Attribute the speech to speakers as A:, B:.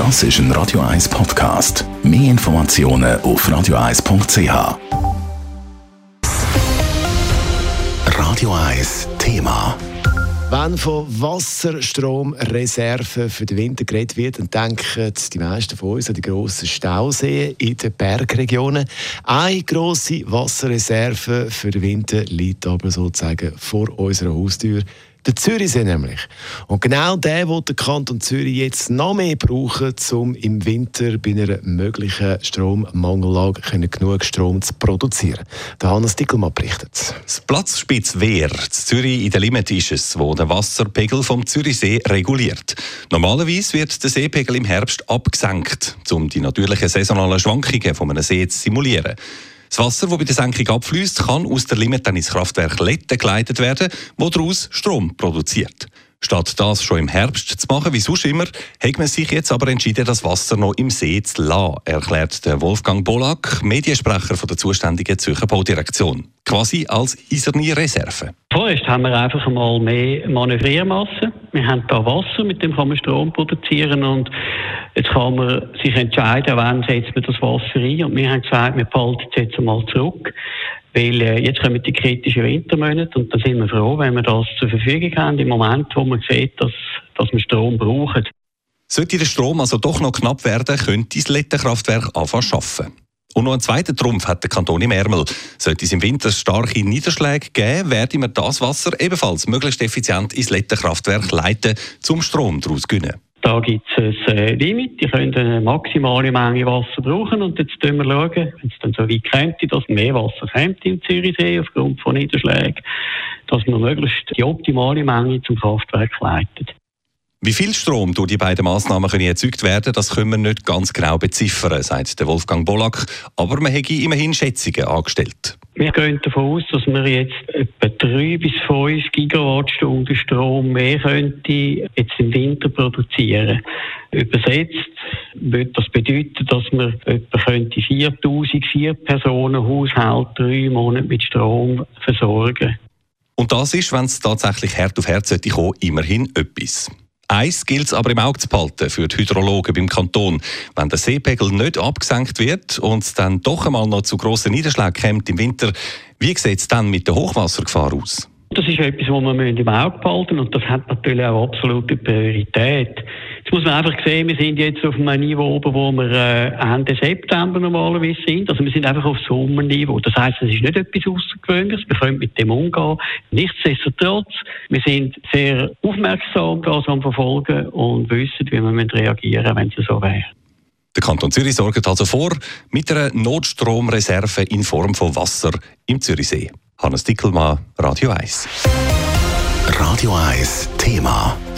A: Das ist ein Radio 1 Podcast. Mehr Informationen auf radio1.ch. Radio 1 Thema.
B: Wenn von Wasserstromreserven für den Winter geredet wird, dann denken die meisten von uns an die grossen Stauseen in den Bergregionen. Eine grosse Wasserreserve für den Winter liegt aber sozusagen vor unserer Haustür. Der Zürichsee nämlich. Und genau der will der Kanton Zürich jetzt noch mehr brauchen, um im Winter bei einer möglichen Strommangellage genug Strom zu produzieren. Der Hannes Dickelmann berichtet.
C: Das Platzspitz Wehr, Zürich in der Limit ist es, wo der Wasserpegel vom Zürichsee reguliert. Normalerweise wird der Seepegel im Herbst abgesenkt, um die natürlichen saisonalen Schwankungen von einem See zu simulieren. Das Wasser, das bei der Senkung abfließt, kann aus der dann ins Kraftwerk Letten geleitet werden, wo daraus Strom produziert. Statt das schon im Herbst zu machen, wie sonst immer, hat man sich jetzt aber entschieden, das Wasser noch im See zu lassen, erklärt Wolfgang Bolak, Mediensprecher der zuständigen Zürcher Baudirektion. Quasi als eiserne Reserve.
D: Vorerst haben wir einfach einmal mehr Manövriermasse. Wir haben da Wasser, mit dem kann man Strom produzieren und Jetzt kann man sich entscheiden, wann setzt man das Wasser ein. Und wir haben gesagt, wir behalten es jetzt einmal zurück. Weil äh, jetzt kommen die kritischen Wintermonate und da sind wir froh, wenn wir das zur Verfügung haben, im Moment, wo man sieht, dass, dass wir Strom brauchen.
C: Sollte der Strom also doch noch knapp werden, könnte das Lettenkraftwerk anfangen zu arbeiten. Und noch einen zweiten Trumpf hat der Kanton im Ärmel. Sollte es im Winter starke Niederschläge geben, werden wir das Wasser ebenfalls möglichst effizient ins Lettenkraftwerk leiten, zum Strom daraus gewinnen.
D: Da gibt es ein äh, Limit, die können eine maximale Menge Wasser brauchen und jetzt schauen wir, schauen, wenn es dann so weit könnte, dass mehr Wasser kommt im Zürichsee aufgrund von Niederschlägen, dass man möglichst die optimale Menge zum Kraftwerk leitet.
C: Wie viel Strom durch die beiden Massnahmen können erzeugt werden, das können wir nicht ganz genau beziffern, sagt der Wolfgang Bollack. Aber man hätte immerhin Schätzungen angestellt.
D: Wir gehen davon aus, dass wir jetzt etwa 3 bis 5 Gigawattstunden Strom mehr könnte jetzt im Winter produzieren. Übersetzt würde das bedeuten, dass wir etwa 4004 Personen Haushalt drei Monate mit Strom versorgen.
C: Und das ist, wenn es tatsächlich Herd auf Herd sollte kommen, immerhin etwas. Eins gilt es aber im Auge zu behalten für die Hydrologen beim Kanton. Wenn der Seepegel nicht abgesenkt wird und es dann doch einmal noch zu grossen Niederschlägen kommt im Winter, wie sieht es dann mit der Hochwassergefahr aus?
D: Das ist etwas, was man im Auge behalten muss und das hat natürlich auch absolute Priorität. Jetzt muss man einfach sehen, wir sind jetzt auf einem Niveau oben, wo wir äh, Ende September normalerweise sind. Also wir sind einfach auf Sommerniveau. Das heißt, es ist nicht etwas Außergewöhnliches. Wir können mit dem umgehen. Nichtsdestotrotz, wir sind sehr aufmerksam das am Verfolgen und wissen, wie wir reagieren müssen, wenn es so wäre.
C: Der Kanton Zürich sorgt also vor mit einer Notstromreserve in Form von Wasser im Zürichsee. Hannes Dickelmann, Radio 1.
A: Radio 1 Thema.